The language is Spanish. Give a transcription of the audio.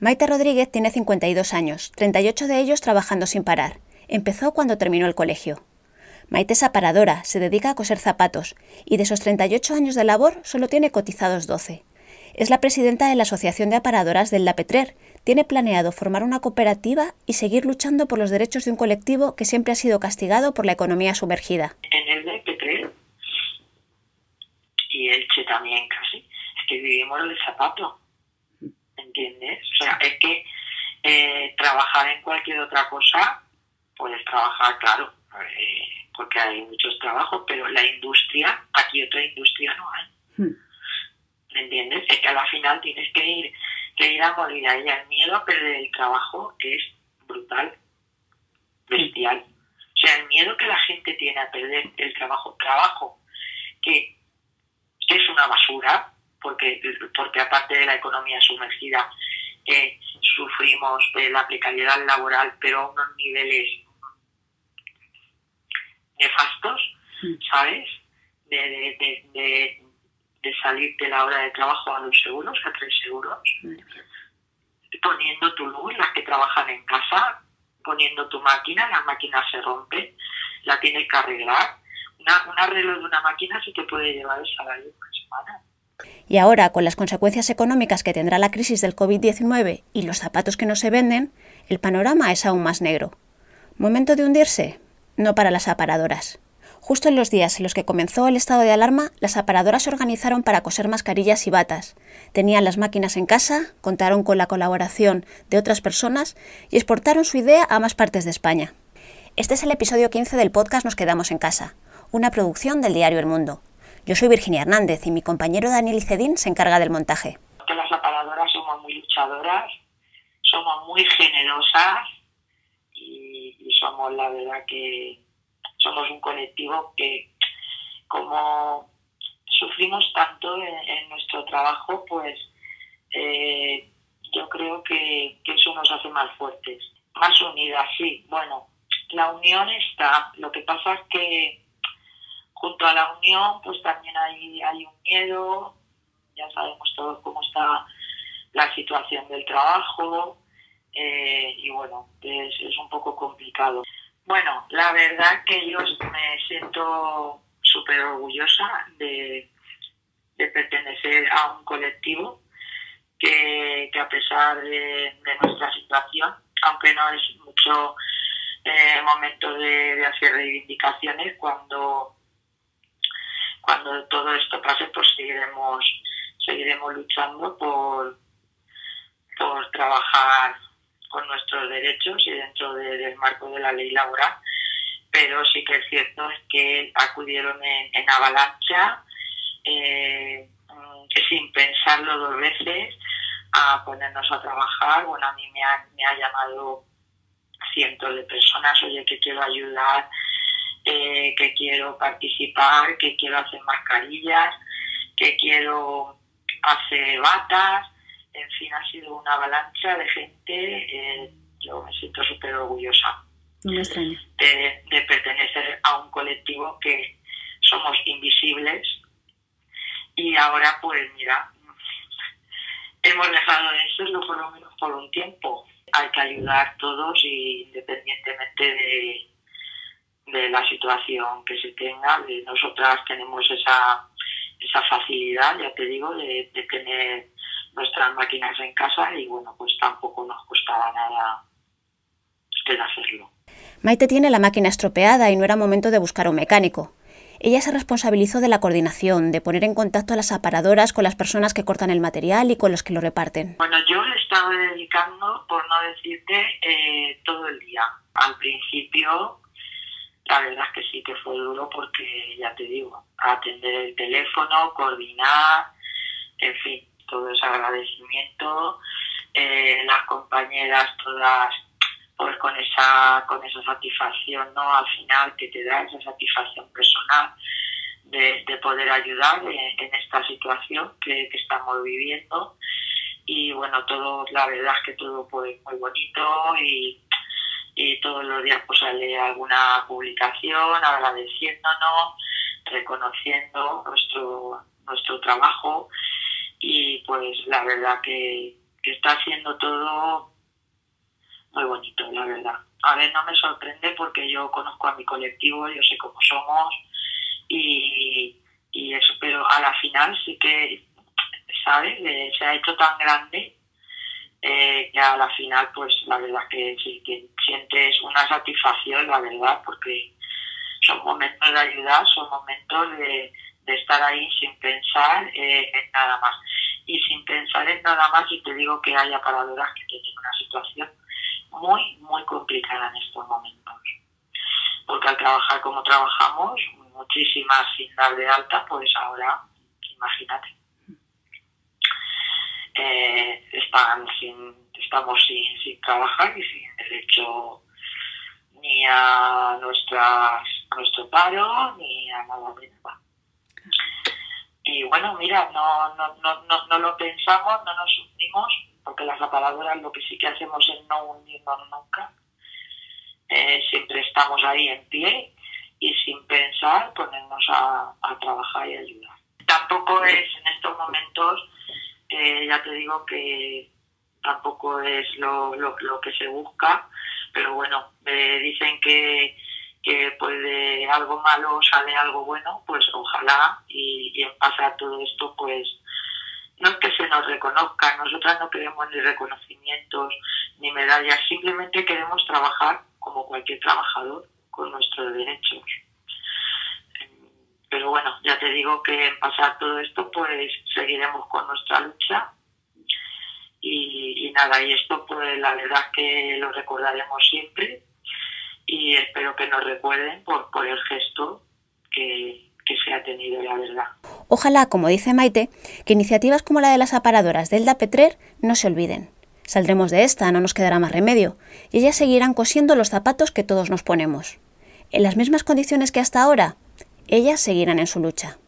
Maite Rodríguez tiene 52 años, 38 de ellos trabajando sin parar. Empezó cuando terminó el colegio. Maite es aparadora, se dedica a coser zapatos y de esos 38 años de labor solo tiene cotizados 12. Es la presidenta de la Asociación de Aparadoras del La Petrer. Tiene planeado formar una cooperativa y seguir luchando por los derechos de un colectivo que siempre ha sido castigado por la economía sumergida. En el La y Elche también casi, es que vivimos el zapato ¿entiendes? O sea, es que eh, trabajar en cualquier otra cosa, puedes trabajar, claro, eh, porque hay muchos trabajos, pero la industria, aquí otra industria no hay. Hmm. ¿Me entiendes? Es que a la final tienes que ir, que ir a morir ahí. El miedo a perder el trabajo es brutal, bestial. O sea, el miedo que la gente tiene a perder el trabajo, trabajo que es una basura, porque, porque aparte de la economía sumergida, eh, sufrimos la precariedad laboral, pero a unos niveles nefastos. ¿sabes? De, de, de, de, salir de la hora de trabajo a dos euros, a tres euros, poniendo tu luz, las que trabajan en casa, poniendo tu máquina, la máquina se rompe, la tienes que arreglar. Una, un arreglo de una máquina se te puede llevar el salario de una semana. Y ahora, con las consecuencias económicas que tendrá la crisis del COVID-19 y los zapatos que no se venden, el panorama es aún más negro. ¿Momento de hundirse? No para las aparadoras. Justo en los días en los que comenzó el estado de alarma, las aparadoras se organizaron para coser mascarillas y batas. Tenían las máquinas en casa, contaron con la colaboración de otras personas y exportaron su idea a más partes de España. Este es el episodio 15 del podcast Nos quedamos en casa, una producción del diario El Mundo. Yo soy Virginia Hernández y mi compañero Daniel Icedín se encarga del montaje. las aparadoras somos muy luchadoras, somos muy generosas y, somos la verdad que somos un colectivo que como sufrimos tanto en, nuestro trabajo, pues eh, yo creo que, que, eso nos hace más fuertes, más unidas, sí. Bueno, la unión está. Lo que pasa es que junto a la unión, pues también hay, hay un miedo, ya sabemos todos cómo está la situación del trabajo, eh, y bueno, es, es un poco complicado. Bueno, la verdad que yo me siento súper orgullosa de, pertenecer a un colectivo que, a pesar de, nuestra situación, aunque no es mucho eh, momento de, de, hacer reivindicaciones, cuando cuando todo esto pase, pues seguiremos, seguiremos luchando por, por trabajar con nuestros derechos y dentro del marco de la ley laboral. Pero sí que es cierto es que acudieron en, avalancha, eh, sin pensarlo dos veces, a ponernos a trabajar. Bueno, a mí me ha, me ha llamado cientos de personas, oye, que quiero ayudar, que quiero participar, que quiero hacer mascarillas, que quiero hacer batas, en fin, ha sido una avalancha de gente, eh, yo me siento súper orgullosa de, de pertenecer a un colectivo que somos invisibles. Y ahora pues mira, hemos dejado de serlo por lo menos por un tiempo. Hay que ayudar todos y independientemente de, de la situación que se tenga. De nosotras tenemos esa, esa facilidad, ya te digo, de, tener nuestras máquinas en casa y bueno, pues tampoco nos costaba nada el hacerlo. Maite tiene la máquina estropeada y no era momento de buscar un mecánico. Ella se responsabilizó de la coordinación, de poner en contacto a las aparadoras con las personas que cortan el material y con los que lo reparten. Bueno, yo le estaba dedicando, por no decirte, eh, todo el día. Al principio la verdad es que sí que fue duro porque, ya te digo, atender el teléfono, coordinar, en fin, todo ese agradecimiento, eh, las compañeras todas pues con esa con esa satisfacción no al final que te da esa satisfacción personal de, poder ayudar en, esta situación que, que, estamos viviendo. Y bueno todo la verdad es que todo fue muy bonito y y todos los días pues sale alguna publicación agradeciéndonos, reconociendo nuestro, nuestro trabajo y pues la verdad que, que está haciendo todo muy bonito, la verdad. A ver, no me sorprende porque yo conozco a mi colectivo, yo sé cómo somos y, y eso, pero a la final sí que, ¿sabes? Eh, se ha hecho tan grande eh, que a la final, pues la verdad que sientes una satisfacción, la verdad, porque son momentos de ayudar, son momentos de, de estar ahí sin pensar eh, en nada más. Y sin pensar en nada más, y te digo que hay aparadoras que tienen una situación muy, muy complicada en estos momentos. Porque al trabajar como trabajamos, muchísimas sin dar de alta, pues ahora, imagínate. Eh, estamos sin, trabajar y sin derecho ni a nuestras, nuestro paro ni a nada nada. Y bueno, mira, no, no, no, no, no lo pensamos, no nos unimos, porque las aparadoras lo que sí que hacemos es no unirnos nunca. Eh, siempre estamos ahí en pie y sin pensar ponernos a trabajar y ayudar. Tampoco es en estos momentos, eh, ya te digo que tampoco es lo, lo, que se busca, pero bueno, eh, dicen que, que pues de algo malo sale algo bueno, pues ojalá y, y en pasar todo esto pues no es que se nos reconozca, nosotras no queremos ni reconocimientos ni medallas, simplemente queremos trabajar como cualquier trabajador con nuestros derechos. Pero bueno, ya te digo que en pasar todo esto pues seguiremos con nuestra lucha y, nada, y esto pues la verdad es que lo recordaremos siempre y espero que nos recuerden por, por el gesto que, que se ha tenido, la verdad. Ojalá, como dice Maite, que iniciativas como la de las aparadoras del Petrer no se olviden. Saldremos de esta, no nos quedará más remedio, y ellas seguirán cosiendo los zapatos que todos nos ponemos. En las mismas condiciones que hasta ahora, ellas seguirán en su lucha.